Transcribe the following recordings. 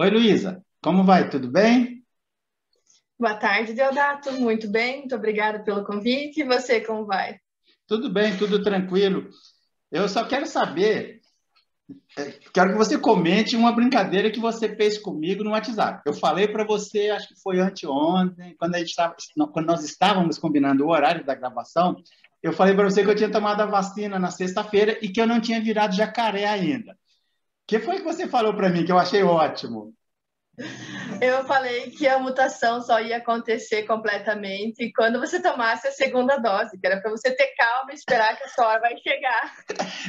Oi, Luísa, como vai? Tudo bem? Boa tarde, Deodato. Muito bem, muito obrigada pelo convite. E você, como vai? Tudo bem, tudo tranquilo. Eu só quero saber, é, quero que você comente uma brincadeira que você fez comigo no WhatsApp. Eu falei para você, acho que foi anteontem, quando, a gente estava, quando nós estávamos combinando o horário da gravação, eu falei para você que eu tinha tomado a vacina na sexta-feira e que eu não tinha virado jacaré ainda. O que foi que você falou para mim que eu achei ótimo? Eu falei que a mutação só ia acontecer completamente quando você tomasse a segunda dose, que era para você ter calma e esperar que a sua hora vai chegar.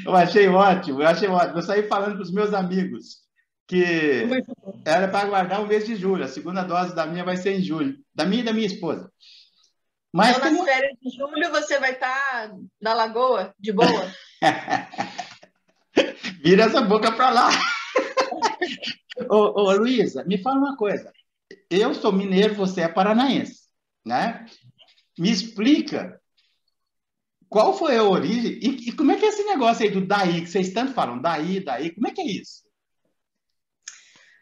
Eu achei ótimo, eu achei ótimo. Eu saí falando para os meus amigos que era para aguardar o mês de julho. A segunda dose da minha vai ser em julho, da minha e da minha esposa. Mas então, nas férias de julho você vai estar tá na lagoa, de boa? Vira essa boca para lá. ô, ô Luísa, me fala uma coisa. Eu sou mineiro, você é paranaense, né? Me explica qual foi a origem e, e, como é que é esse negócio aí do daí, que vocês tanto falam, daí, daí, como é que é isso?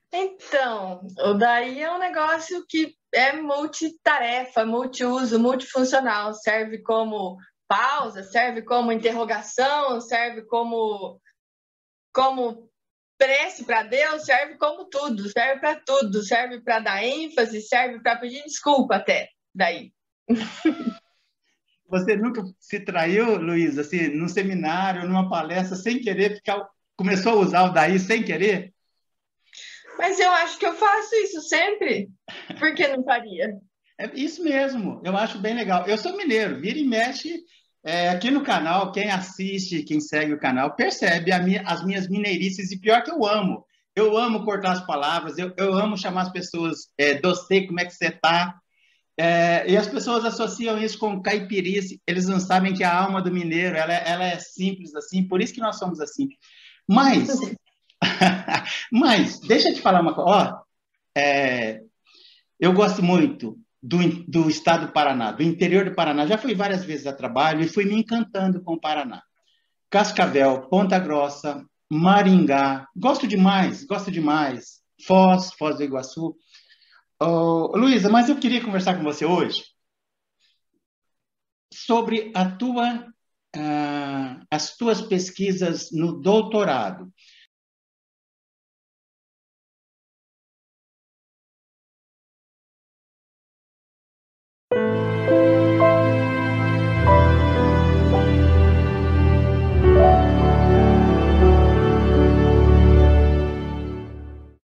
Então, o daí é um negócio que é multitarefa, multiuso, multifuncional, serve como pausa, serve como interrogação, serve como como prece para Deus serve como tudo, serve para tudo, serve para dar ênfase, serve para pedir desculpa até daí. Você nunca se traiu, Luiz, assim, num seminário, numa palestra, sem querer, ficar, começou a usar o daí sem querer? Mas eu acho que eu faço isso sempre. Por que não faria? É isso mesmo, eu acho bem legal. Eu sou mineiro, vira e mexe, é, aqui no canal, quem assiste, quem segue o canal, percebe minha, as minhas mineirices e pior que eu amo. Eu amo cortar as palavras, eu, eu amo chamar as pessoas, é, docê, como é que você tá? É, e as pessoas associam isso com caipirice, eles não sabem que a alma do mineiro, ela, ela é simples assim, por isso que nós somos assim. Mas, mas, deixa eu te falar uma coisa, ó, é, eu gosto muito do, do estado do Paraná, do interior do Paraná. Já fui várias vezes a trabalho e fui me encantando com o Paraná. Cascavel, Ponta Grossa, Maringá, gosto demais, gosto demais. Foz, Foz do Iguaçu. Oh, Luísa, mas eu queria conversar com você hoje sobre tua, uh, as tuas pesquisas no doutorado.